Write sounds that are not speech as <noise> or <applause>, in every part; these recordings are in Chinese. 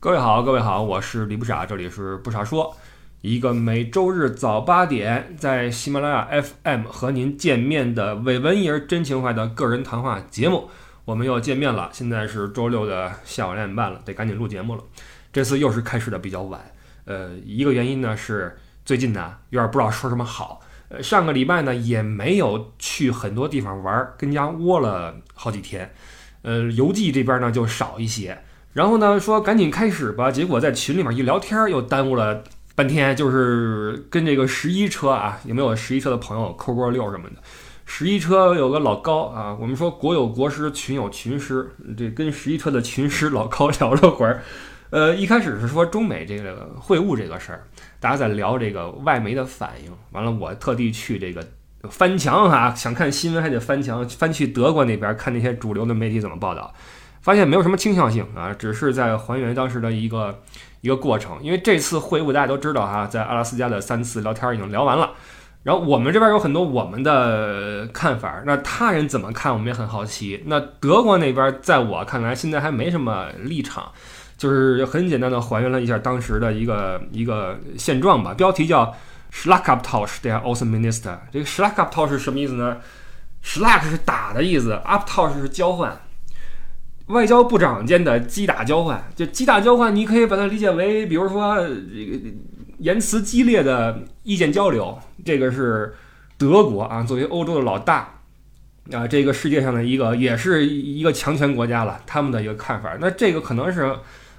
各位好，各位好，我是李不傻，这里是不傻说，一个每周日早八点在喜马拉雅 FM 和您见面的伪文艺真情怀的个人谈话节目。我们又见面了，现在是周六的下午两点半了，得赶紧录节目了。这次又是开始的比较晚，呃，一个原因呢是最近呢有点不知道说什么好，呃，上个礼拜呢也没有去很多地方玩，跟家窝了好几天，呃，邮寄这边呢就少一些。然后呢，说赶紧开始吧。结果在群里面一聊天，又耽误了半天。就是跟这个十一车啊，有没有十一车的朋友扣过六什么的？十一车有个老高啊，我们说国有国师，群有群师。这跟十一车的群师老高聊了会儿。呃，一开始是说中美这个会晤这个事儿，大家在聊这个外媒的反应。完了，我特地去这个翻墙哈，想看新闻还得翻墙，翻去德国那边看那些主流的媒体怎么报道。发现没有什么倾向性啊，只是在还原当时的一个一个过程。因为这次会晤大家都知道哈，在阿拉斯加的三次聊天已经聊完了，然后我们这边有很多我们的看法，那他人怎么看我们也很好奇。那德国那边在我看来现在还没什么立场，就是很简单的还原了一下当时的一个一个现状吧。标题叫 Schlagabtausch der Außenminister。这个 Schlagabtausch 是什么意思呢？Schlag 是打的意思，Abtausch 是交换。外交部长间的击打交换，就击打交换，你可以把它理解为，比如说这个言辞激烈的意见交流。这个是德国啊，作为欧洲的老大啊，这个世界上的一个也是一个强权国家了，他们的一个看法。那这个可能是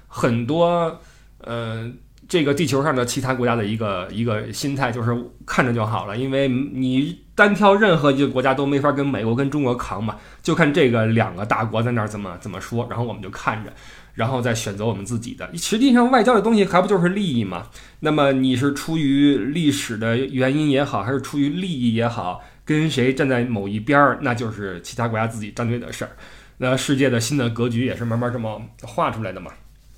很多呃，这个地球上的其他国家的一个一个心态，就是看着就好了，因为你。单挑任何一个国家都没法跟美国跟中国扛嘛，就看这个两个大国在那儿怎么怎么说，然后我们就看着，然后再选择我们自己的。实际上外交的东西还不就是利益嘛？那么你是出于历史的原因也好，还是出于利益也好，跟谁站在某一边儿，那就是其他国家自己站队的事儿。那世界的新的格局也是慢慢这么画出来的嘛。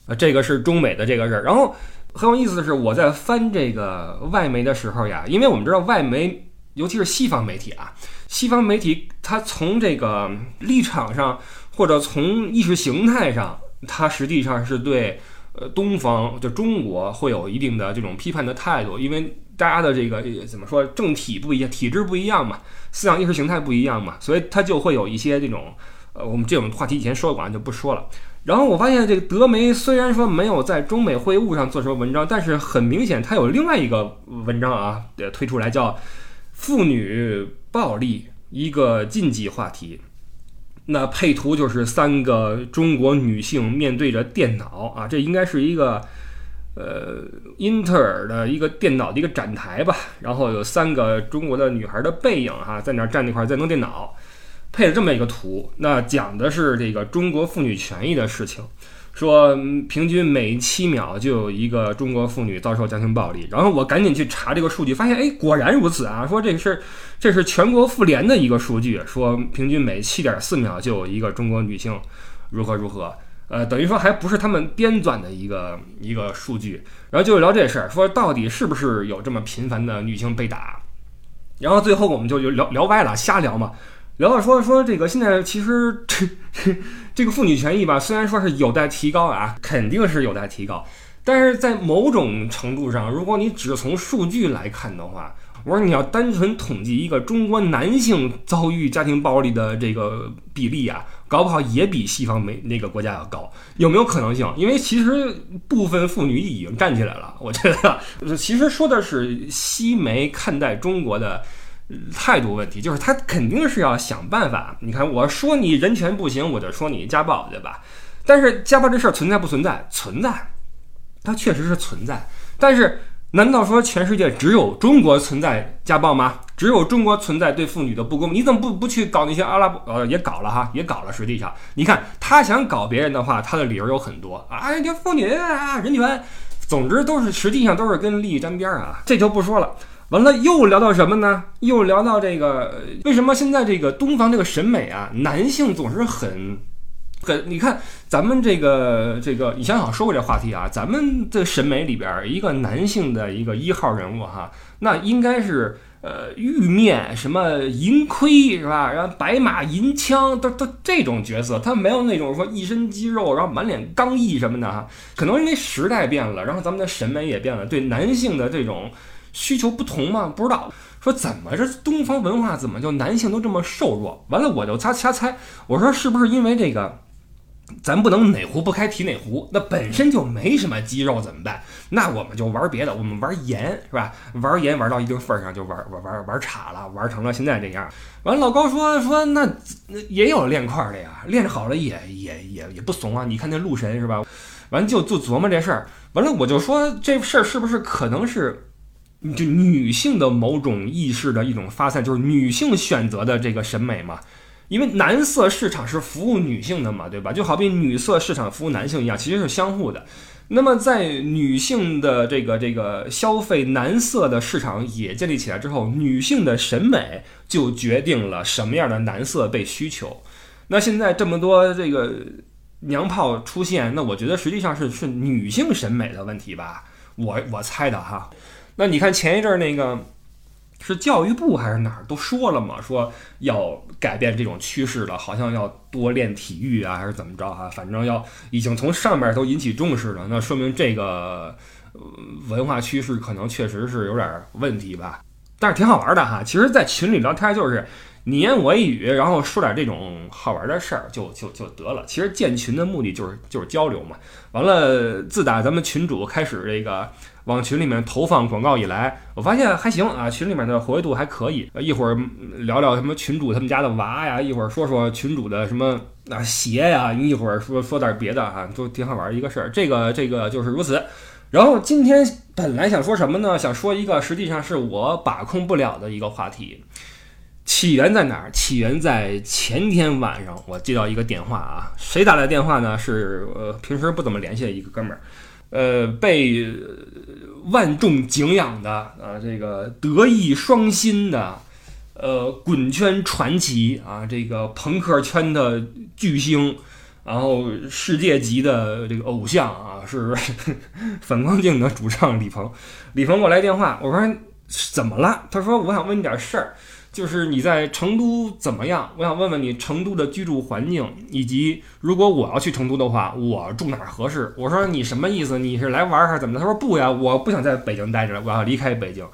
啊，这个是中美的这个事儿。然后很有意思的是，我在翻这个外媒的时候呀，因为我们知道外媒。尤其是西方媒体啊，西方媒体它从这个立场上，或者从意识形态上，它实际上是对呃东方就中国会有一定的这种批判的态度，因为大家的这个怎么说政体不一样，体制不一样嘛，思想意识形态不一样嘛，所以它就会有一些这种呃我们这种话题以前说过，就不说了。然后我发现这个德媒虽然说没有在中美会晤上做什么文章，但是很明显它有另外一个文章啊推出来叫。妇女暴力一个禁忌话题，那配图就是三个中国女性面对着电脑啊，这应该是一个呃英特尔的一个电脑的一个展台吧，然后有三个中国的女孩的背影哈，在那站那块在弄电脑，配了这么一个图，那讲的是这个中国妇女权益的事情。说平均每七秒就有一个中国妇女遭受家庭暴力，然后我赶紧去查这个数据，发现哎，果然如此啊！说这是这是全国妇联的一个数据，说平均每七点四秒就有一个中国女性如何如何，呃，等于说还不是他们编纂的一个一个数据。然后就聊这事儿，说到底是不是有这么频繁的女性被打？然后最后我们就就聊聊歪了，瞎聊嘛。聊到说说这个，现在其实这这个妇女权益吧，虽然说是有待提高啊，肯定是有待提高，但是在某种程度上，如果你只从数据来看的话，我说你要单纯统计一个中国男性遭遇家庭暴力的这个比例啊，搞不好也比西方美那个国家要高，有没有可能性？因为其实部分妇女已经站起来了，我觉得，<laughs> 其实说的是西媒看待中国的。态度问题就是他肯定是要想办法。你看，我说你人权不行，我就说你家暴，对吧？但是家暴这事儿存在不存在？存在，它确实是存在。但是，难道说全世界只有中国存在家暴吗？只有中国存在对妇女的不公？你怎么不不去搞那些阿拉伯？呃，也搞了哈，也搞了。实际上，你看他想搞别人的话，他的理由有很多啊，这妇女啊，人权，总之都是实际上都是跟利益沾边啊。这就不说了。完了，又聊到什么呢？又聊到这个，为什么现在这个东方这个审美啊，男性总是很，很，你看咱们这个这个以前好像说过这话题啊，咱们的审美里边一个男性的一个一号人物哈，那应该是呃玉面什么银盔是吧？然后白马银枪都都这种角色，他没有那种说一身肌肉，然后满脸刚毅什么的哈。可能因为时代变了，然后咱们的审美也变了，对男性的这种需求不同吗，不知道。说怎么这东方文化怎么就男性都这么瘦弱？完了我就瞎瞎猜，我说是不是因为这个，咱不能哪壶不开提哪壶？那本身就没什么肌肉怎么办？那我们就玩别的，我们玩盐是吧？玩盐玩到一定份上就玩玩玩玩岔了，玩成了现在这样。完了老高说说那那也有练块的呀，练好了也也也也不怂啊！你看那鹿神是吧？完就就琢磨这事儿，完了我就说这事儿是不是可能是？就女性的某种意识的一种发散，就是女性选择的这个审美嘛，因为男色市场是服务女性的嘛，对吧？就好比女色市场服务男性一样，其实是相互的。那么在女性的这个这个消费男色的市场也建立起来之后，女性的审美就决定了什么样的男色被需求。那现在这么多这个娘炮出现，那我觉得实际上是是女性审美的问题吧，我我猜的哈。那你看前一阵儿那个是教育部还是哪儿都说了嘛，说要改变这种趋势了，好像要多练体育啊，还是怎么着哈？反正要已经从上面都引起重视了，那说明这个文化趋势可能确实是有点问题吧。但是挺好玩的哈，其实，在群里聊天就是你言我一语，然后说点这种好玩的事儿就就就得了。其实建群的目的就是就是交流嘛。完了，自打咱们群主开始这个。往群里面投放广告以来，我发现还行啊，群里面的活跃度还可以。一会儿聊聊什么群主他们家的娃呀，一会儿说说群主的什么啊鞋呀，一会儿说说点别的哈，都挺好玩一个事儿。这个这个就是如此。然后今天本来想说什么呢？想说一个实际上是我把控不了的一个话题。起源在哪儿？起源在前天晚上，我接到一个电话啊，谁打来电话呢？是呃平时不怎么联系的一个哥们儿。呃，被万众敬仰的啊，这个德艺双馨的，呃，滚圈传奇啊，这个朋克圈的巨星，然后世界级的这个偶像啊，是 <laughs> 反光镜的主唱李鹏。李鹏给我来电话，我说怎么了？他说我想问你点事儿。就是你在成都怎么样？我想问问你成都的居住环境，以及如果我要去成都的话，我住哪儿合适？我说你什么意思？你是来玩还是怎么的？他说不呀，我不想在北京待着了，我要离开北京。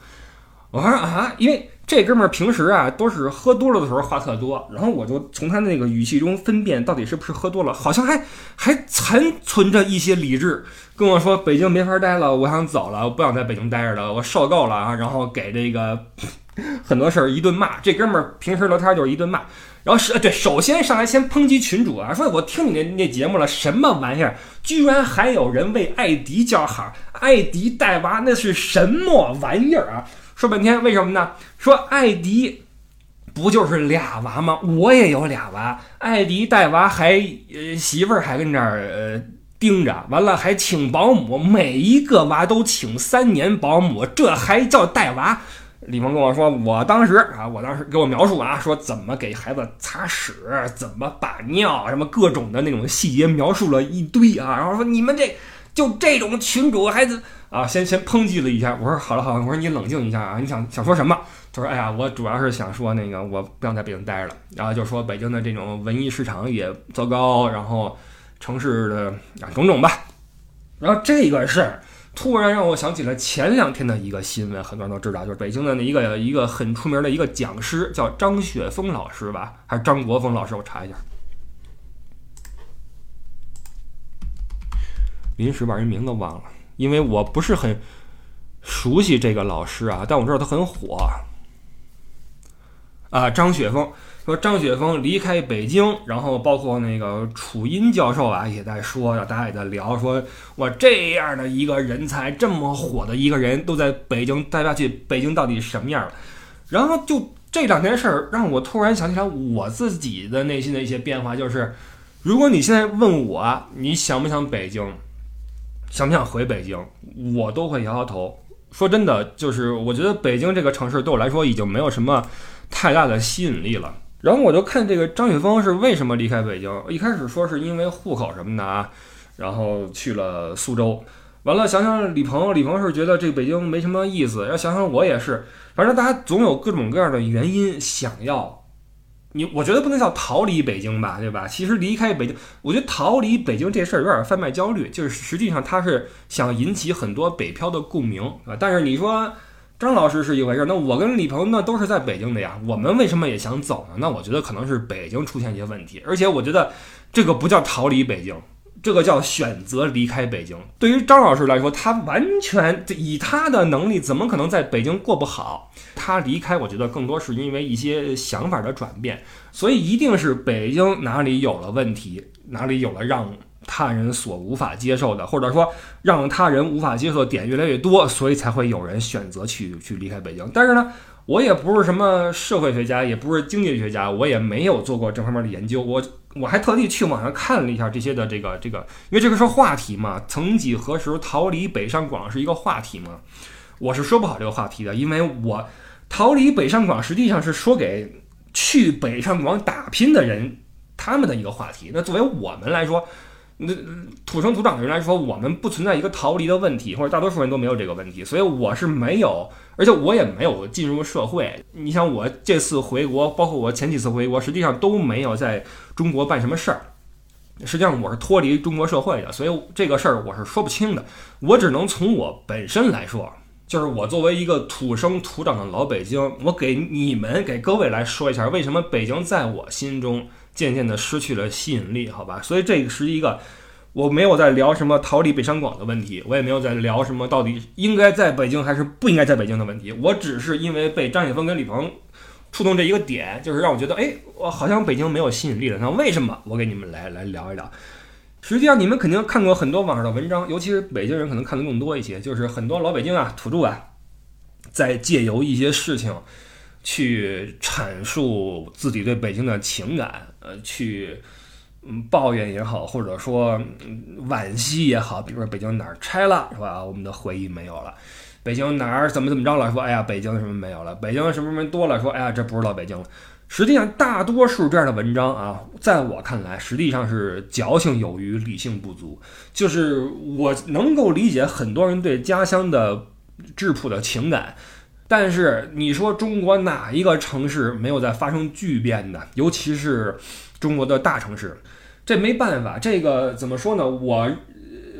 我说啊，因为这哥们儿平时啊都是喝多了的时候话特多，然后我就从他那个语气中分辨到底是不是喝多了，好像还还残存着一些理智，跟我说北京没法待了，我想走了，我不想在北京待着了，我受够了啊，然后给这个。<laughs> 很多事儿一顿骂，这哥们儿平时聊天就是一顿骂，然后是对，首先上来先抨击群主啊，说我听你那那节目了，什么玩意儿，居然还有人为艾迪叫好，艾迪带娃那是什么玩意儿啊？说半天为什么呢？说艾迪不就是俩娃吗？我也有俩娃，艾迪带娃还媳妇儿还跟这儿呃盯着，完了还请保姆，每一个娃都请三年保姆，这还叫带娃？李鹏跟我说，我当时啊，我当时给我描述啊，说怎么给孩子擦屎，怎么把尿，什么各种的那种细节描述了一堆啊，然后说你们这就这种群主孩子啊，先先抨击了一下。我说好了好了，我说你冷静一下啊，你想想说什么？他说哎呀，我主要是想说那个我不想在北京待着了，然后就说北京的这种文艺市场也糟糕，然后城市的种种吧，然后这个事儿。突然让我想起了前两天的一个新闻，很多人都知道，就是北京的那一个一个很出名的一个讲师，叫张雪峰老师吧，还是张国峰老师？我查一下，临时把人名字忘了，因为我不是很熟悉这个老师啊，但我知道他很火啊，张雪峰。说张雪峰离开北京，然后包括那个楚音教授啊，也在说，大家也在聊，说我这样的一个人才，这么火的一个人，都在北京待不下去，北京到底什么样了？然后就这两件事儿，让我突然想起来我自己的内心的一些变化，就是如果你现在问我，你想不想北京，想不想回北京，我都会摇摇头。说真的，就是我觉得北京这个城市对我来说已经没有什么太大的吸引力了。然后我就看这个张雪峰是为什么离开北京。一开始说是因为户口什么的啊，然后去了苏州。完了，想想李鹏，李鹏是觉得这北京没什么意思。要想想我也是，反正大家总有各种各样的原因想要你。我觉得不能叫逃离北京吧，对吧？其实离开北京，我觉得逃离北京这事儿有点贩卖焦虑，就是实际上他是想引起很多北漂的共鸣啊。但是你说张老师是一回事，那我跟李鹏那都是在北京的呀，我们为什么也想走呢？那我觉得可能是北京出现一些问题，而且我觉得这个不叫逃离北京。这个叫选择离开北京。对于张老师来说，他完全以他的能力，怎么可能在北京过不好？他离开，我觉得更多是因为一些想法的转变。所以一定是北京哪里有了问题，哪里有了让他人所无法接受的，或者说让他人无法接受的点越来越多，所以才会有人选择去去离开北京。但是呢，我也不是什么社会学家，也不是经济学家，我也没有做过这方面的研究。我。我还特地去网上看了一下这些的这个这个，因为这个是话题嘛。曾几何时，逃离北上广是一个话题嘛。我是说不好这个话题的，因为我逃离北上广实际上是说给去北上广打拼的人他们的一个话题。那作为我们来说，那土生土长的人来说，我们不存在一个逃离的问题，或者大多数人都没有这个问题，所以我是没有。而且我也没有进入社会。你想，我这次回国，包括我前几次回国，实际上都没有在中国办什么事儿。实际上，我是脱离中国社会的，所以这个事儿我是说不清的。我只能从我本身来说，就是我作为一个土生土长的老北京，我给你们、给各位来说一下，为什么北京在我心中渐渐的失去了吸引力？好吧，所以这是一个。我没有在聊什么逃离北上广的问题，我也没有在聊什么到底应该在北京还是不应该在北京的问题。我只是因为被张雪峰跟李鹏触动这一个点，就是让我觉得，哎，我好像北京没有吸引力了。那为什么？我给你们来来聊一聊。实际上，你们肯定看过很多网上的文章，尤其是北京人可能看的更多一些，就是很多老北京啊、土著啊，在借由一些事情去阐述自己对北京的情感，呃，去。嗯，抱怨也好，或者说嗯惋惜也好，比如说北京哪儿拆了是吧？我们的回忆没有了。北京哪儿怎么怎么着了？说哎呀，北京什么没有了？北京什么什么多了？说哎呀，这不是老北京了。实际上，大多数这样的文章啊，在我看来，实际上是矫情有余，理性不足。就是我能够理解很多人对家乡的质朴的情感，但是你说中国哪一个城市没有在发生巨变的？尤其是。中国的大城市，这没办法。这个怎么说呢？我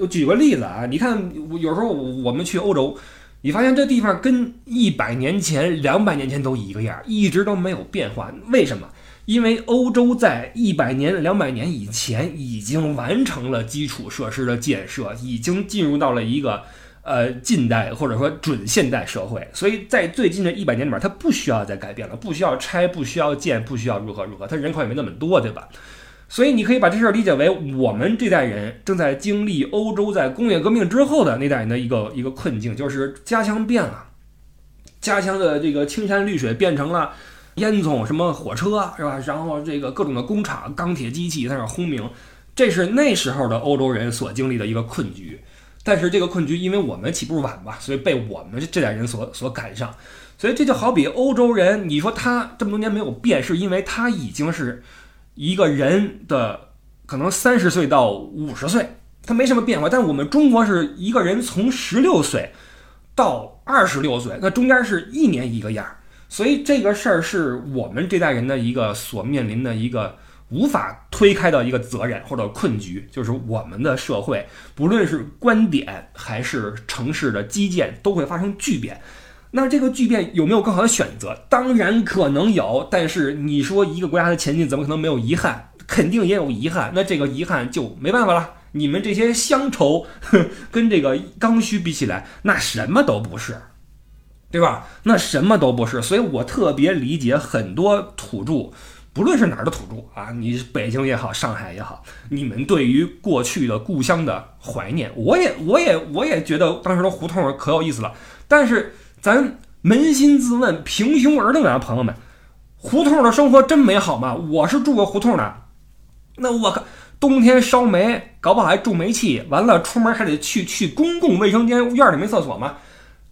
举个例子啊，你看，有时候我们去欧洲，你发现这地方跟一百年前、两百年前都一个样，一直都没有变化。为什么？因为欧洲在一百年、两百年以前已经完成了基础设施的建设，已经进入到了一个。呃，近代或者说准现代社会，所以在最近的一百年里面，它不需要再改变了，不需要拆，不需要建，不需要如何如何，它人口也没那么多，对吧？所以你可以把这事儿理解为我们这代人正在经历欧洲在工业革命之后的那代人的一个一个困境，就是家乡变了，家乡的这个青山绿水变成了烟囱，什么火车是吧？然后这个各种的工厂、钢铁机器在那轰鸣，这是那时候的欧洲人所经历的一个困局。但是这个困局，因为我们起步晚吧，所以被我们这代人所所赶上。所以这就好比欧洲人，你说他这么多年没有变，是因为他已经是一个人的可能三十岁到五十岁，他没什么变化。但我们中国是一个人从十六岁到二十六岁，那中间是一年一个样。所以这个事儿是我们这代人的一个所面临的一个。无法推开的一个责任或者困局，就是我们的社会，不论是观点还是城市的基建，都会发生巨变。那这个巨变有没有更好的选择？当然可能有，但是你说一个国家的前进怎么可能没有遗憾？肯定也有遗憾。那这个遗憾就没办法了。你们这些乡愁跟这个刚需比起来，那什么都不是，对吧？那什么都不是。所以我特别理解很多土著。不论是哪儿的土著啊，你北京也好，上海也好，你们对于过去的故乡的怀念，我也，我也，我也觉得当时的胡同可有意思了。但是咱扪心自问，平胸而论啊，朋友们，胡同的生活真美好吗？我是住过胡同的，那我靠，冬天烧煤，搞不好还住煤气，完了出门还得去去公共卫生间，院里没厕所吗？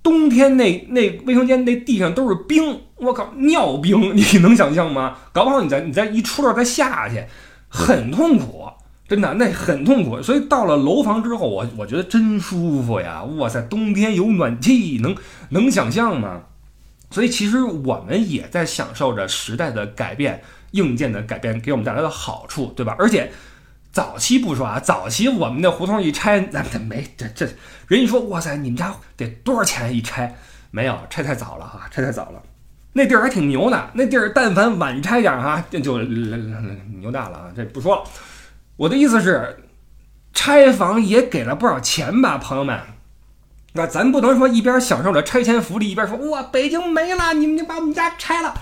冬天那那卫生间那地上都是冰，我靠，尿冰，你 <laughs> 能想象吗？搞不好你再你再一出溜再下去，很痛苦。真的那很痛苦。所以到了楼房之后，我我觉得真舒服呀！哇塞，冬天有暖气，能能想象吗？所以其实我们也在享受着时代的改变、硬件的改变给我们带来的好处，对吧？而且早期不说啊，早期我们那胡同一拆，那没这这，人一说哇塞，你们家得多少钱一拆？没有拆太早了啊，拆太早了。那地儿还挺牛的，那地儿但凡晚拆点哈，<laughs> 这就牛大了啊！这不说了。我的意思是，拆房也给了不少钱吧，朋友们。那咱不能说一边享受着拆迁福利，一边说哇，北京没了，你们就把我们家拆了，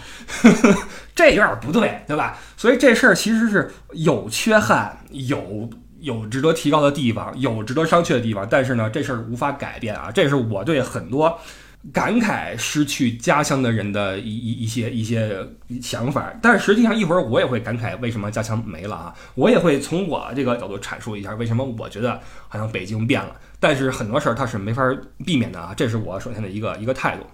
<laughs> 这有点不对，对吧？所以这事儿其实是有缺憾，有有值得提高的地方，有值得商榷的地方。但是呢，这事儿无法改变啊，这是我对很多。感慨失去家乡的人的一一一些一些想法，但是实际上一会儿我也会感慨为什么家乡没了啊，我也会从我这个角度阐述一下为什么我觉得好像北京变了，但是很多事儿它是没法避免的啊，这是我首先的一个一个态度。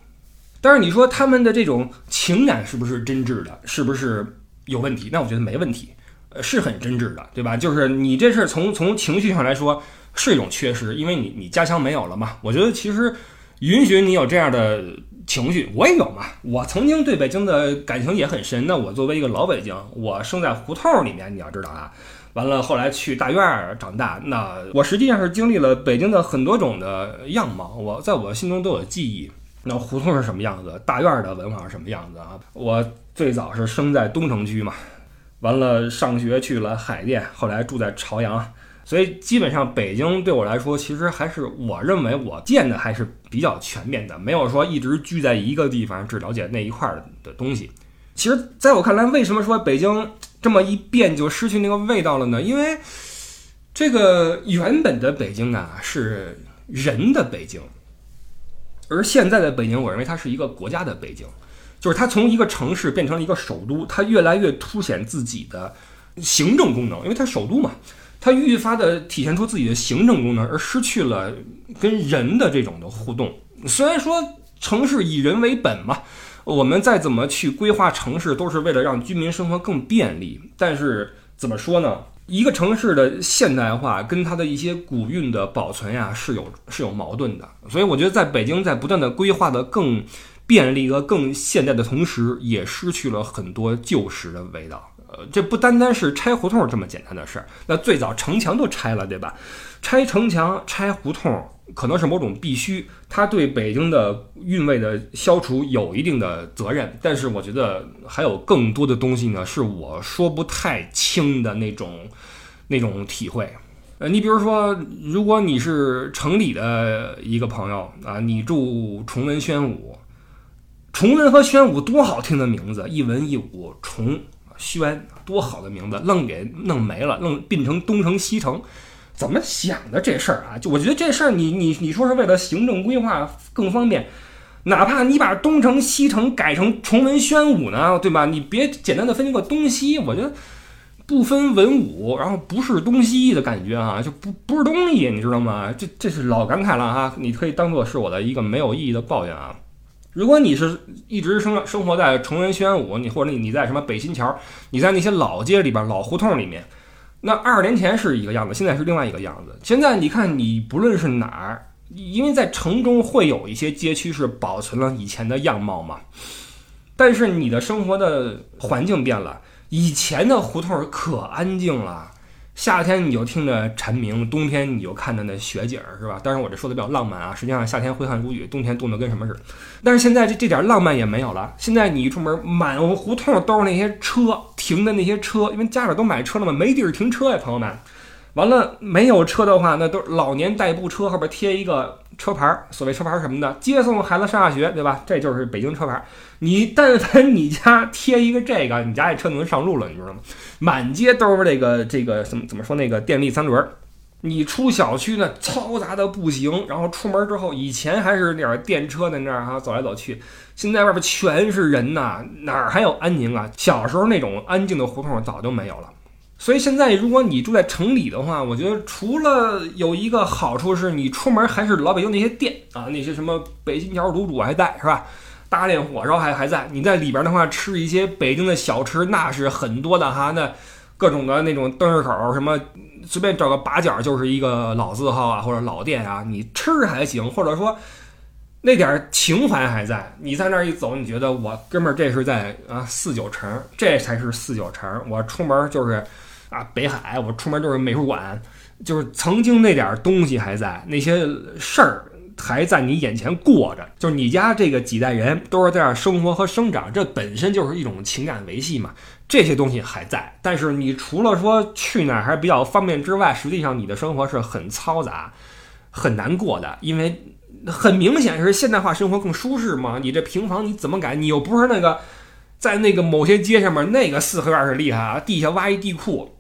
但是你说他们的这种情感是不是真挚的，是不是有问题？那我觉得没问题，呃，是很真挚的，对吧？就是你这是从从情绪上来说是一种缺失，因为你你家乡没有了嘛。我觉得其实。允许你有这样的情绪，我也有嘛。我曾经对北京的感情也很深。那我作为一个老北京，我生在胡同里面，你要知道啊。完了后来去大院儿长大，那我实际上是经历了北京的很多种的样貌，我在我心中都有记忆。那胡同是什么样子？大院的文化是什么样子啊？我最早是生在东城区嘛，完了上学去了海淀，后来住在朝阳。所以基本上北京对我来说，其实还是我认为我见的还是比较全面的，没有说一直聚在一个地方只了解那一块儿的东西。其实在我看来，为什么说北京这么一变就失去那个味道了呢？因为这个原本的北京啊是人的北京，而现在的北京，我认为它是一个国家的北京，就是它从一个城市变成了一个首都，它越来越凸显自己的行政功能，因为它首都嘛。它愈发的体现出自己的行政功能，而失去了跟人的这种的互动。虽然说城市以人为本嘛，我们再怎么去规划城市，都是为了让居民生活更便利。但是怎么说呢？一个城市的现代化跟它的一些古韵的保存呀，是有是有矛盾的。所以我觉得，在北京在不断的规划的更便利和更现代的同时，也失去了很多旧时的味道。呃，这不单单是拆胡同这么简单的事儿。那最早城墙都拆了，对吧？拆城墙、拆胡同，可能是某种必须，它对北京的韵味的消除有一定的责任。但是我觉得还有更多的东西呢，是我说不太清的那种那种体会。呃，你比如说，如果你是城里的一个朋友啊，你住崇文宣武，崇文和宣武多好听的名字，一文一武，崇。宣多好的名字，愣给弄没了，愣并成东城西城，怎么想的这事儿啊？就我觉得这事儿，你你你说是为了行政规划更方便，哪怕你把东城西城改成崇文宣武呢，对吧？你别简单的分一个东西，我觉得不分文武，然后不是东西的感觉啊，就不不是东西，你知道吗？这这是老感慨了哈，你可以当做是我的一个没有意义的抱怨啊。如果你是一直生生活在崇文宣武，你或者你你在什么北新桥，你在那些老街里边、老胡同里面，那二十年前是一个样子，现在是另外一个样子。现在你看，你不论是哪儿，因为在城中会有一些街区是保存了以前的样貌嘛，但是你的生活的环境变了，以前的胡同可安静了。夏天你就听着蝉鸣，冬天你就看着那雪景儿，是吧？当然我这说的比较浪漫啊，实际上夏天挥汗如雨，冬天冻得跟什么似的。但是现在这这点浪漫也没有了。现在你一出门，满胡同都是那些车停的那些车，因为家里都买车了嘛，没地儿停车呀，朋友们。完了，没有车的话，那都是老年代步车，后边贴一个车牌儿，所谓车牌儿什么的，接送孩子上下学，对吧？这就是北京车牌儿。你但凡你家贴一个这个，你家这车能上路了，你知道吗？满街都是这个这个怎么怎么说那个电力三轮。你出小区呢，嘈杂的不行。然后出门之后，以前还是那点电车在那儿哈走来走去，现在外边全是人呐，哪儿还有安宁啊？小时候那种安静的胡同早就没有了。所以现在，如果你住在城里的话，我觉得除了有一个好处是，你出门还是老北京那些店啊，那些什么北京桥卤煮还在是吧？大连火烧还还在。你在里边的话，吃一些北京的小吃，那是很多的哈。那各种的那种灯市口，什么随便找个把角就是一个老字号啊，或者老店啊，你吃还行，或者说那点情怀还在。你在那儿一走，你觉得我哥们儿这是在啊四九城，这才是四九城。我出门就是啊北海，我出门就是美术馆，就是曾经那点东西还在，那些事儿。还在你眼前过着，就是你家这个几代人都是在这儿生活和生长，这本身就是一种情感维系嘛。这些东西还在，但是你除了说去哪儿还比较方便之外，实际上你的生活是很嘈杂、很难过的，因为很明显是现代化生活更舒适嘛。你这平房你怎么改？你又不是那个在那个某些街上面那个四合院是厉害啊，地下挖一地库。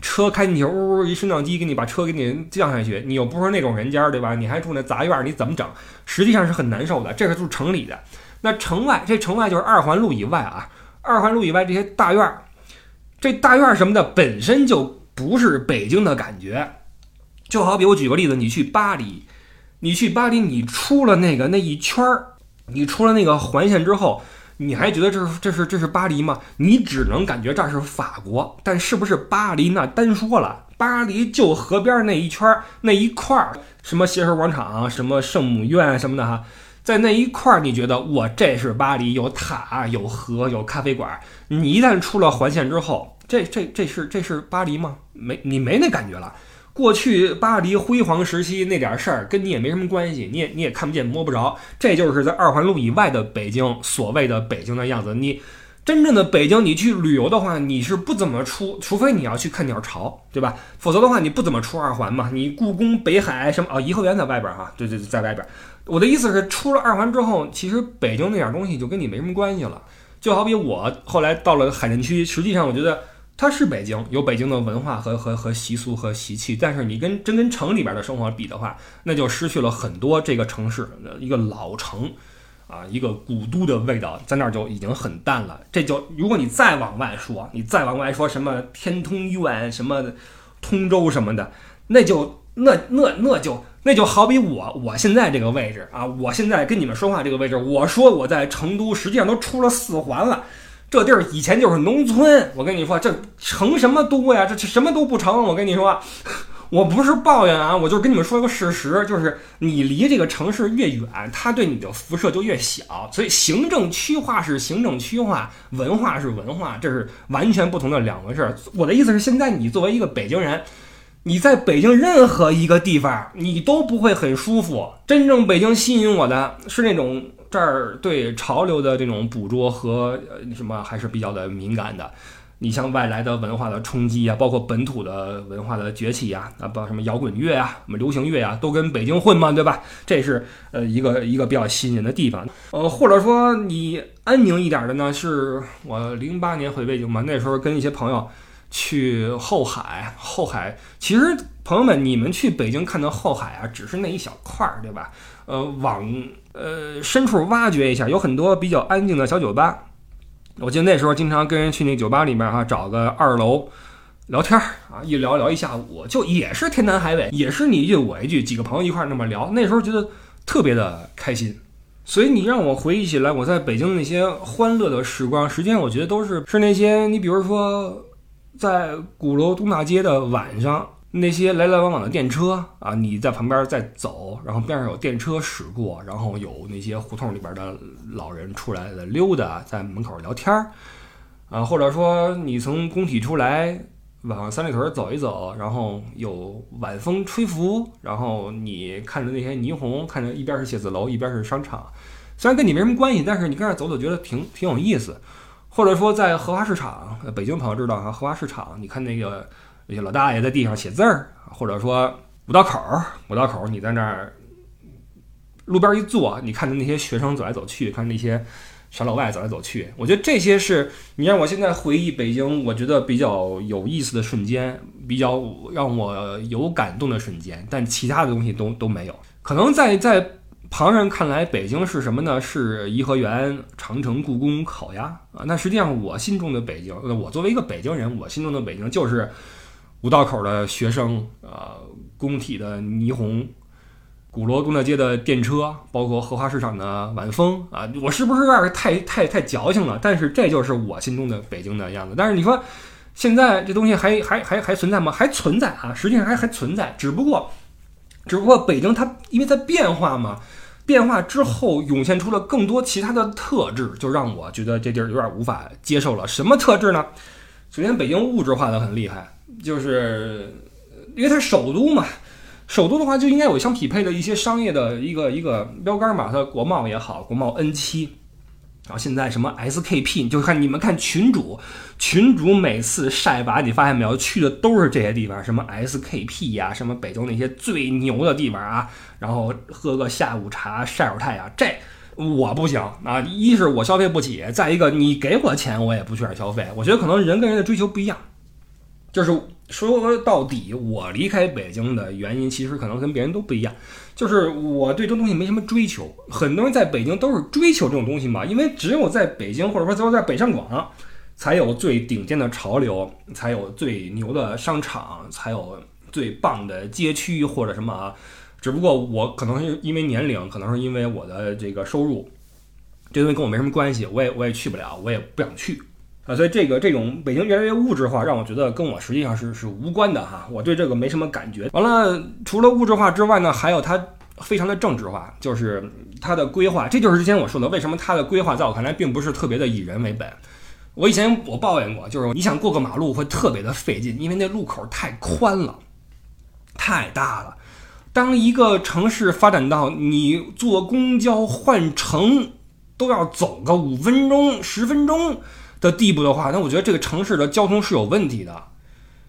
车开进去，呜呜一升降机给你把车给你降下去，你又不是那种人家，对吧？你还住那杂院，你怎么整？实际上是很难受的。这个就是城里的，那城外这城外就是二环路以外啊，二环路以外这些大院，这大院什么的本身就不是北京的感觉。就好比我举个例子，你去巴黎，你去巴黎，你出了那个那一圈儿，你出了那个环线之后。你还觉得这是这是这是巴黎吗？你只能感觉这是法国，但是不是巴黎那单说了，巴黎就河边那一圈那一块儿，什么协和广场，什么圣母院什么的哈，在那一块儿，你觉得我这是巴黎，有塔，有河，有咖啡馆。你一旦出了环线之后，这这这是这是巴黎吗？没，你没那感觉了。过去巴黎辉煌时期那点事儿跟你也没什么关系，你也你也看不见摸不着，这就是在二环路以外的北京，所谓的北京的样子。你真正的北京，你去旅游的话，你是不怎么出，除非你要去看鸟巢，对吧？否则的话，你不怎么出二环嘛。你故宫、北海什么啊，颐和园在外边哈，对对对，在外边。我的意思是，出了二环之后，其实北京那点东西就跟你没什么关系了。就好比我后来到了海淀区，实际上我觉得。它是北京，有北京的文化和和和习俗和习气，但是你跟真跟城里边的生活比的话，那就失去了很多这个城市的一个老城，啊，一个古都的味道，在那儿就已经很淡了。这就如果你再往外说，你再往外说什么天通苑、什么通州什么的，那就那那那就那就好比我我现在这个位置啊，我现在跟你们说话这个位置，我说我在成都，实际上都出了四环了。这地儿以前就是农村，我跟你说，这成什么都呀？这什么都不成。我跟你说，<laughs> 我不是抱怨啊，我就是跟你们说一个事实，就是你离这个城市越远，它对你的辐射就越小。所以行政区划是行政区划，文化是文化，这是完全不同的两回事。我的意思是，现在你作为一个北京人，你在北京任何一个地方，你都不会很舒服。真正北京吸引我的是那种。这儿对潮流的这种捕捉和呃什么还是比较的敏感的。你像外来的文化的冲击啊，包括本土的文化的崛起呀，啊，包括什么摇滚乐啊、什么流行乐啊，都跟北京混嘛，对吧？这是呃一个一个比较吸引人的地方。呃，或者说你安宁一点的呢，是我零八年回北京嘛，那时候跟一些朋友去后海，后海其实朋友们，你们去北京看到后海啊，只是那一小块儿，对吧？呃，往呃深处挖掘一下，有很多比较安静的小酒吧。我记得那时候经常跟人去那酒吧里面哈，找个二楼聊天啊，一聊聊一下午，就也是天南海北，也是你一句我一句，几个朋友一块那么聊。那时候觉得特别的开心。所以你让我回忆起来我在北京那些欢乐的时光，实际上我觉得都是是那些你比如说在鼓楼东大街的晚上。那些来来往往的电车啊，你在旁边在走，然后边上有电车驶过，然后有那些胡同里边的老人出来的溜达，在门口聊天儿，啊，或者说你从工体出来往三里屯走一走，然后有晚风吹拂，然后你看着那些霓虹，看着一边是写字楼，一边是商场，虽然跟你没什么关系，但是你跟那走走觉得挺挺有意思。或者说在荷花市场，北京朋友知道哈，荷花市场，你看那个。那些老大爷在地上写字儿，或者说五道口儿，五道口儿，你在那儿路边一坐，你看着那些学生走来走去，看那些小老外走来走去，我觉得这些是你让我现在回忆北京，我觉得比较有意思的瞬间，比较让我有感动的瞬间。但其他的东西都都没有。可能在在旁人看来，北京是什么呢？是颐和园、长城、故宫、烤鸭啊。那实际上我心中的北京，我作为一个北京人，我心中的北京就是。五道口的学生，呃，工体的霓虹，鼓楼东大街的电车，包括荷花市场的晚风啊，我是不是有点太太太矫情了？但是这就是我心中的北京的样子。但是你说，现在这东西还还还还存在吗？还存在啊，实际上还还存在，只不过，只不过北京它因为在变化嘛，变化之后涌现出了更多其他的特质，就让我觉得这地儿有点无法接受了。什么特质呢？首先，北京物质化的很厉害，就是因为它是首都嘛，首都的话就应该有相匹配的一些商业的一个一个标杆嘛，它国贸也好，国贸 N 七。然后现在什么 SKP，就看你们看群主，群主每次晒吧，你发现没有，去的都是这些地方，什么 SKP 呀，什么北京那些最牛的地方啊，然后喝个下午茶，晒会太阳，这我不行啊！一是我消费不起，再一个你给我钱我也不去那儿消费。我觉得可能人跟人的追求不一样，就是说到底，我离开北京的原因其实可能跟别人都不一样。就是我对这东西没什么追求，很多人在北京都是追求这种东西嘛，因为只有在北京或者说只有在北上广，才有最顶尖的潮流，才有最牛的商场，才有最棒的街区或者什么啊。只不过我可能是因为年龄，可能是因为我的这个收入，这东西跟我没什么关系，我也我也去不了，我也不想去啊。所以这个这种北京越来越物质化，让我觉得跟我实际上是是无关的哈。我对这个没什么感觉。完了，除了物质化之外呢，还有它。非常的政治化，就是它的规划，这就是之前我说的，为什么它的规划在我看来并不是特别的以人为本。我以前我抱怨过，就是你想过个马路会特别的费劲，因为那路口太宽了，太大了。当一个城市发展到你坐公交换乘都要走个五分钟、十分钟的地步的话，那我觉得这个城市的交通是有问题的。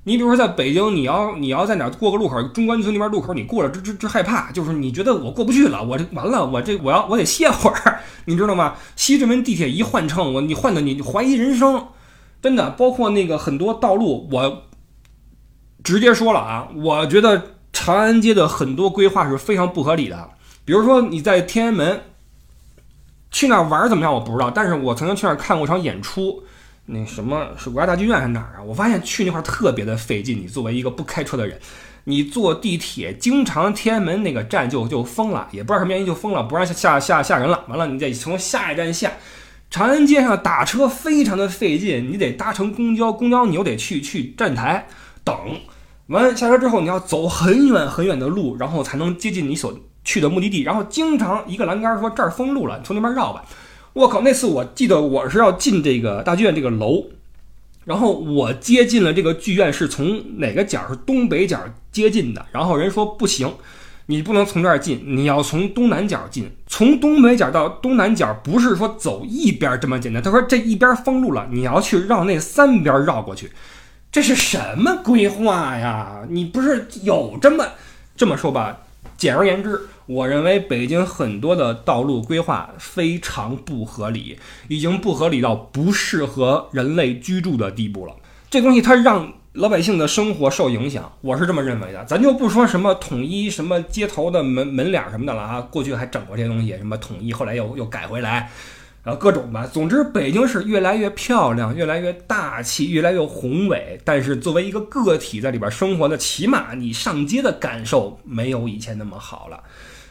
你比如说，在北京，你要你要在哪过个路口，中关村那边路口，你过了，这这这害怕，就是你觉得我过不去了，我这完了，我这我要我得歇会儿，你知道吗？西直门地铁一换乘，我你换的你怀疑人生，真的，包括那个很多道路，我直接说了啊，我觉得长安街的很多规划是非常不合理的。比如说你在天安门去那儿玩怎么样，我不知道，但是我曾经去那儿看过一场演出。那什么是国家大剧院还是哪儿啊？我发现去那块儿特别的费劲。你作为一个不开车的人，你坐地铁，经常天安门那个站就就封了，也不知道什么原因就封了，不让下下下人了。完了，你得从下一站下。长安街上打车非常的费劲，你得搭乘公交，公交你又得去去站台等。完下车之后，你要走很远很远的路，然后才能接近你所去的目的地。然后经常一个栏杆说这儿封路了，你从那边绕吧。我靠！那次我记得我是要进这个大剧院这个楼，然后我接近了这个剧院是从哪个角？是东北角接近的。然后人说不行，你不能从这儿进，你要从东南角进。从东北角到东南角不是说走一边这么简单。他说这一边封路了，你要去绕那三边绕过去。这是什么规划呀？你不是有这么这么说吧？简而言之。我认为北京很多的道路规划非常不合理，已经不合理到不适合人类居住的地步了。这东西它让老百姓的生活受影响，我是这么认为的。咱就不说什么统一什么街头的门门脸什么的了啊，过去还整过这些东西，什么统一后来又又改回来。然后各种吧，总之北京是越来越漂亮，越来越大气，越来越宏伟。但是作为一个个体在里边生活的，起码你上街的感受没有以前那么好了，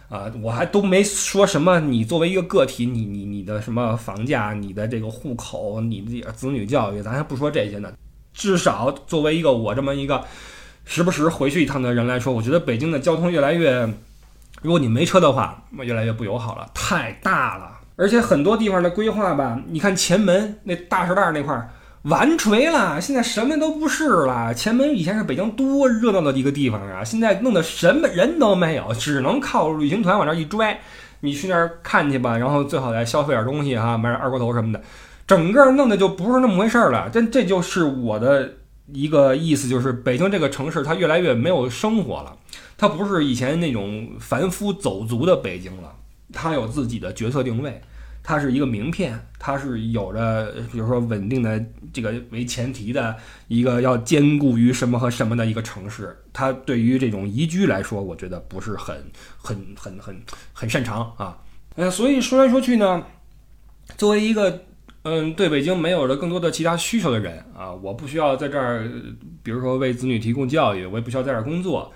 啊，我还都没说什么。你作为一个个体，你你你的什么房价，你的这个户口，你的子女教育，咱还不说这些呢。至少作为一个我这么一个时不时回去一趟的人来说，我觉得北京的交通越来越，如果你没车的话，越来越不友好了，太大了。而且很多地方的规划吧，你看前门那大石袋那块儿完锤了，现在什么都不是了。前门以前是北京多热闹的一个地方啊，现在弄得什么人都没有，只能靠旅行团往那一拽。你去那儿看去吧，然后最好再消费点东西哈，买点二锅头什么的，整个弄的就不是那么回事了。这这就是我的一个意思，就是北京这个城市它越来越没有生活了，它不是以前那种凡夫走卒的北京了，它有自己的角色定位。它是一个名片，它是有着比如说稳定的这个为前提的一个要兼顾于什么和什么的一个城市。它对于这种宜居来说，我觉得不是很很很很很擅长啊。呃，所以说来说去呢，作为一个嗯对北京没有了更多的其他需求的人啊，我不需要在这儿，比如说为子女提供教育，我也不需要在这儿工作。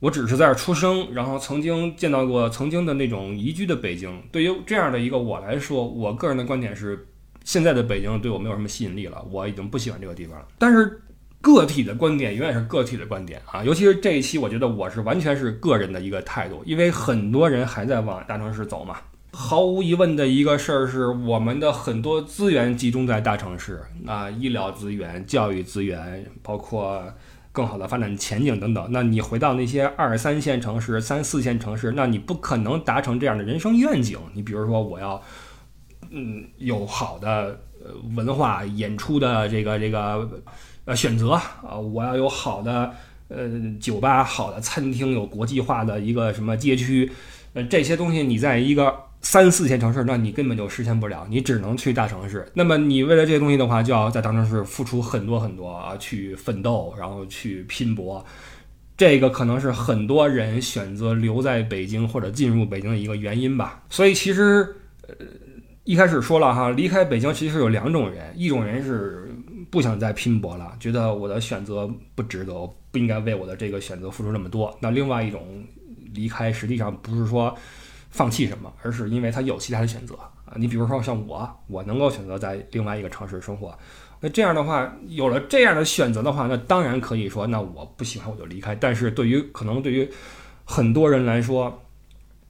我只是在这儿出生，然后曾经见到过曾经的那种宜居的北京。对于这样的一个我来说，我个人的观点是，现在的北京对我没有什么吸引力了，我已经不喜欢这个地方了。但是个体的观点永远是个体的观点啊，尤其是这一期，我觉得我是完全是个人的一个态度，因为很多人还在往大城市走嘛。毫无疑问的一个事儿是，我们的很多资源集中在大城市啊，医疗资源、教育资源，包括更好的发展前景等等。那你回到那些二三线城市、三四线城市，那你不可能达成这样的人生愿景。你比如说，我要嗯有好的呃文化演出的这个这个。呃，选择啊，我要有好的呃酒吧、好的餐厅，有国际化的一个什么街区，呃，这些东西你在一个三四线城市，那你根本就实现不了，你只能去大城市。那么你为了这些东西的话，就要在大城市付出很多很多啊，去奋斗，然后去拼搏。这个可能是很多人选择留在北京或者进入北京的一个原因吧。所以其实呃一开始说了哈，离开北京其实有两种人，一种人是。不想再拼搏了，觉得我的选择不值得，不应该为我的这个选择付出那么多。那另外一种离开，实际上不是说放弃什么，而是因为他有其他的选择啊。你比如说像我，我能够选择在另外一个城市生活，那这样的话，有了这样的选择的话，那当然可以说，那我不喜欢我就离开。但是对于可能对于很多人来说，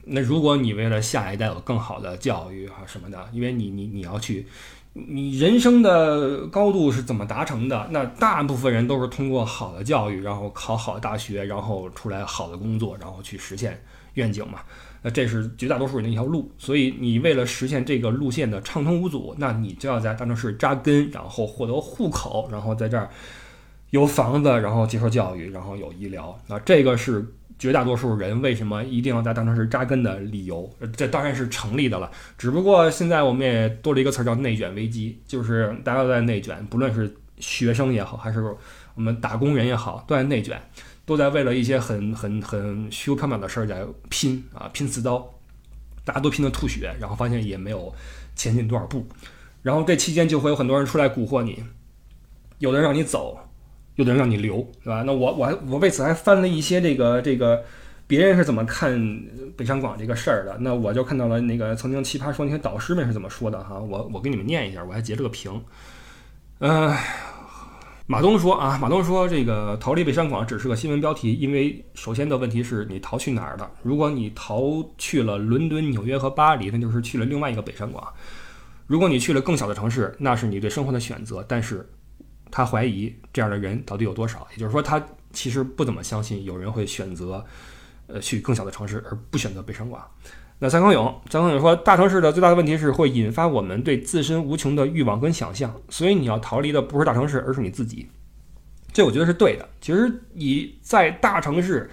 那如果你为了下一代有更好的教育啊什么的，因为你你你要去。你人生的高度是怎么达成的？那大部分人都是通过好的教育，然后考好大学，然后出来好的工作，然后去实现愿景嘛。那这是绝大多数人的一条路。所以你为了实现这个路线的畅通无阻，那你就要在大城市扎根，然后获得户口，然后在这儿有房子，然后接受教育，然后有医疗。那这个是。绝大多数人为什么一定要在大城市扎根的理由，这当然是成立的了。只不过现在我们也多了一个词儿叫内卷危机，就是大家都在内卷，不论是学生也好，还是我们打工人也好，都在内卷，都在为了一些很很很虚无缥缈的事儿在拼啊，拼刺刀，大家都拼的吐血，然后发现也没有前进多少步，然后这期间就会有很多人出来蛊惑你，有的人让你走。有的人让你留，对吧？那我我还我为此还翻了一些这个这个别人是怎么看北上广这个事儿的。那我就看到了那个曾经奇葩说那些导师们是怎么说的哈。我我给你们念一下，我还截了个屏。嗯，马东说啊，马东说这个逃离北上广只是个新闻标题，因为首先的问题是你逃去哪儿了？如果你逃去了伦敦、纽约和巴黎，那就是去了另外一个北上广。如果你去了更小的城市，那是你对生活的选择，但是。他怀疑这样的人到底有多少，也就是说，他其实不怎么相信有人会选择，呃，去更小的城市而不选择北上广。那蔡康永，蔡康永说，大城市的最大的问题是会引发我们对自身无穷的欲望跟想象，所以你要逃离的不是大城市，而是你自己。这我觉得是对的。其实你在大城市，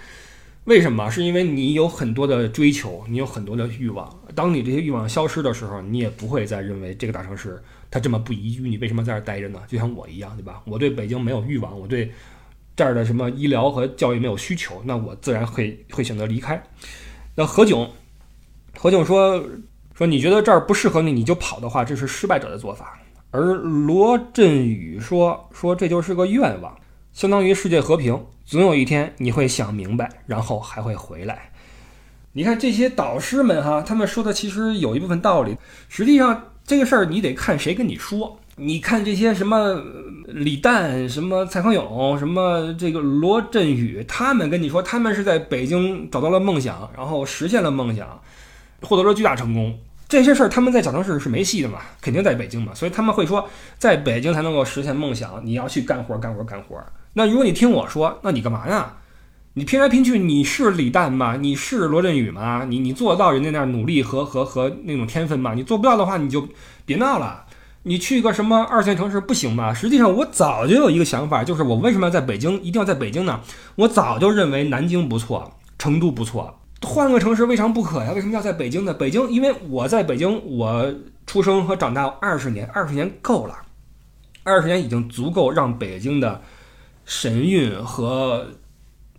为什么？是因为你有很多的追求，你有很多的欲望。当你这些欲望消失的时候，你也不会再认为这个大城市。它这么不宜居，你为什么在这儿待着呢？就像我一样，对吧？我对北京没有欲望，我对这儿的什么医疗和教育没有需求，那我自然会会选择离开。那何炅，何炅说说你觉得这儿不适合你，你就跑的话，这是失败者的做法。而罗振宇说说这就是个愿望，相当于世界和平，总有一天你会想明白，然后还会回来。你看这些导师们哈，他们说的其实有一部分道理，实际上。这个事儿你得看谁跟你说。你看这些什么李诞、什么蔡康永、什么这个罗振宇，他们跟你说，他们是在北京找到了梦想，然后实现了梦想，获得了巨大成功。这些事儿他们在小城市是没戏的嘛，肯定在北京嘛。所以他们会说，在北京才能够实现梦想。你要去干活，干活，干活。那如果你听我说，那你干嘛呀？你拼来拼去，你是李诞吗？你是罗振宇吗？你你做到人家那样努力和和和那种天分吗？你做不到的话，你就别闹了。你去个什么二线城市不行吗？实际上，我早就有一个想法，就是我为什么要在北京，一定要在北京呢？我早就认为南京不错，成都不错，换个城市未尝不可呀。为什么要在北京呢？北京，因为我在北京，我出生和长大二十年，二十年够了，二十年已经足够让北京的神韵和。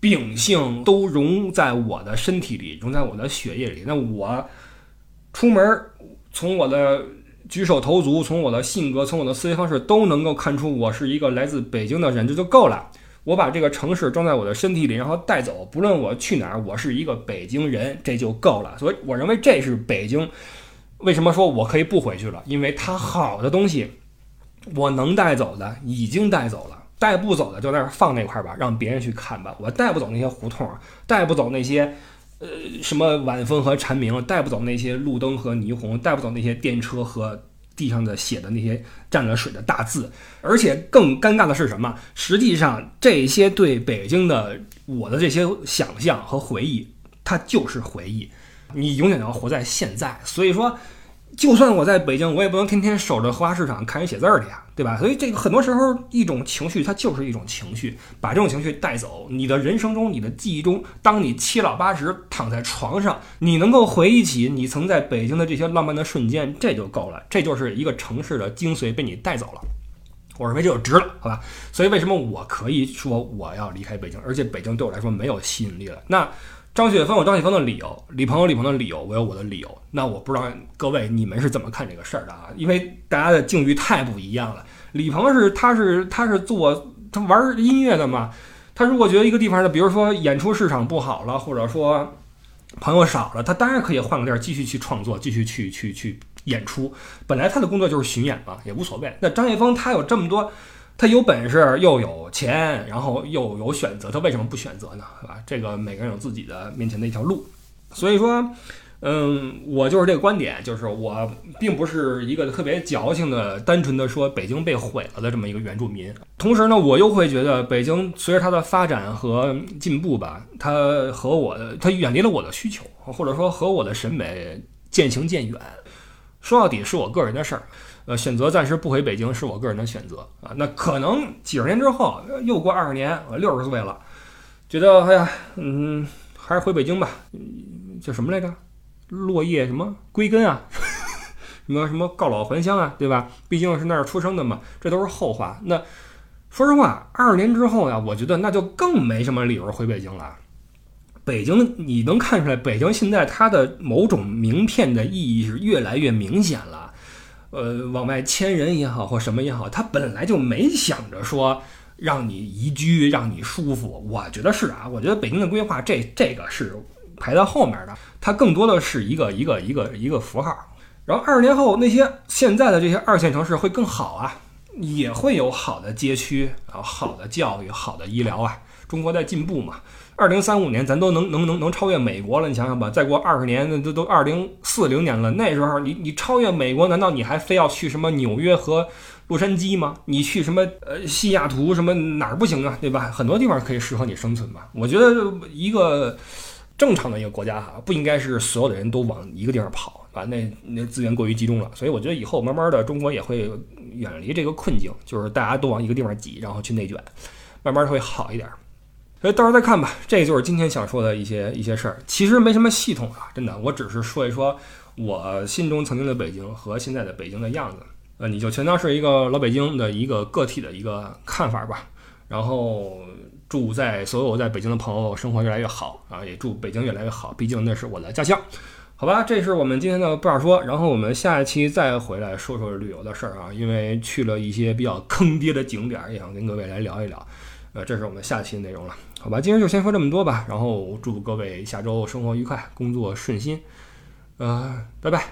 秉性都融在我的身体里，融在我的血液里。那我出门，从我的举手投足，从我的性格，从我的思维方式，都能够看出我是一个来自北京的人，这就够了。我把这个城市装在我的身体里，然后带走，不论我去哪儿，我是一个北京人，这就够了。所以我认为这是北京。为什么说我可以不回去了？因为它好的东西，我能带走的已经带走了。带不走的就在那儿放那块儿吧，让别人去看吧。我带不走那些胡同，带不走那些，呃，什么晚风和蝉鸣，带不走那些路灯和霓虹，带不走那些电车和地上的写的那些沾了水的大字。而且更尴尬的是什么？实际上，这些对北京的我的这些想象和回忆，它就是回忆。你永远要活在现在。所以说。就算我在北京，我也不能天天守着荷花市场看人写字儿去呀，对吧？所以这个很多时候，一种情绪它就是一种情绪，把这种情绪带走，你的人生中、你的记忆中，当你七老八十躺在床上，你能够回忆起你曾在北京的这些浪漫的瞬间，这就够了。这就是一个城市的精髓被你带走了，我认为这就值了，好吧？所以为什么我可以说我要离开北京，而且北京对我来说没有吸引力了？那。张雪峰有张雪峰的理由，李鹏有李鹏的理由，我有我的理由。那我不知道各位你们是怎么看这个事儿的啊？因为大家的境遇太不一样了。李鹏是他是他是做他玩音乐的嘛？他如果觉得一个地方的，比如说演出市场不好了，或者说朋友少了，他当然可以换个地儿继续去创作，继续去去去演出。本来他的工作就是巡演嘛，也无所谓。那张雪峰他有这么多。他有本事又有钱，然后又有选择，他为什么不选择呢？是吧？这个每个人有自己的面前的一条路，所以说，嗯，我就是这个观点，就是我并不是一个特别矫情的、单纯的说北京被毁了的这么一个原住民。同时呢，我又会觉得北京随着它的发展和进步吧，它和我的它远离了我的需求，或者说和我的审美渐行渐远。说到底是我个人的事儿。呃，选择暂时不回北京是我个人的选择啊。那可能几十年之后，又过二十年，我六十岁了，觉得哎呀，嗯，还是回北京吧。叫什么来着？落叶什么归根啊？<laughs> 什么什么告老还乡啊？对吧？毕竟是那儿出生的嘛，这都是后话。那说实话，二十年之后呀，我觉得那就更没什么理由回北京了。北京，你能看出来，北京现在它的某种名片的意义是越来越明显了。呃，往外迁人也好，或什么也好，他本来就没想着说让你宜居，让你舒服。我觉得是啊，我觉得北京的规划这这个是排在后面的，它更多的是一个一个一个一个符号。然后二十年后，那些现在的这些二线城市会更好啊，也会有好的街区啊，好的教育，好的医疗啊。中国在进步嘛。二零三五年，咱都能能能能超越美国了。你想想吧，再过二十年，那都都二零四零年了。那时候，你你超越美国，难道你还非要去什么纽约和洛杉矶吗？你去什么呃西雅图什么哪儿不行啊？对吧？很多地方可以适合你生存吧。我觉得一个正常的一个国家哈，不应该是所有的人都往一个地方跑啊。那那资源过于集中了。所以我觉得以后慢慢的，中国也会远离这个困境，就是大家都往一个地方挤，然后去内卷，慢慢会好一点。所以到时候再看吧，这就是今天想说的一些一些事儿，其实没什么系统啊，真的，我只是说一说我心中曾经的北京和现在的北京的样子，呃，你就全当是一个老北京的一个个体的一个看法吧。然后祝在所有在北京的朋友生活越来越好啊，也祝北京越来越好，毕竟那是我的家乡，好吧？这是我们今天的不少说，然后我们下一期再回来说说旅游的事儿啊，因为去了一些比较坑爹的景点，也想跟各位来聊一聊。呃，这是我们下期内容了，好吧，今天就先说这么多吧，然后祝各位下周生活愉快，工作顺心，呃，拜拜。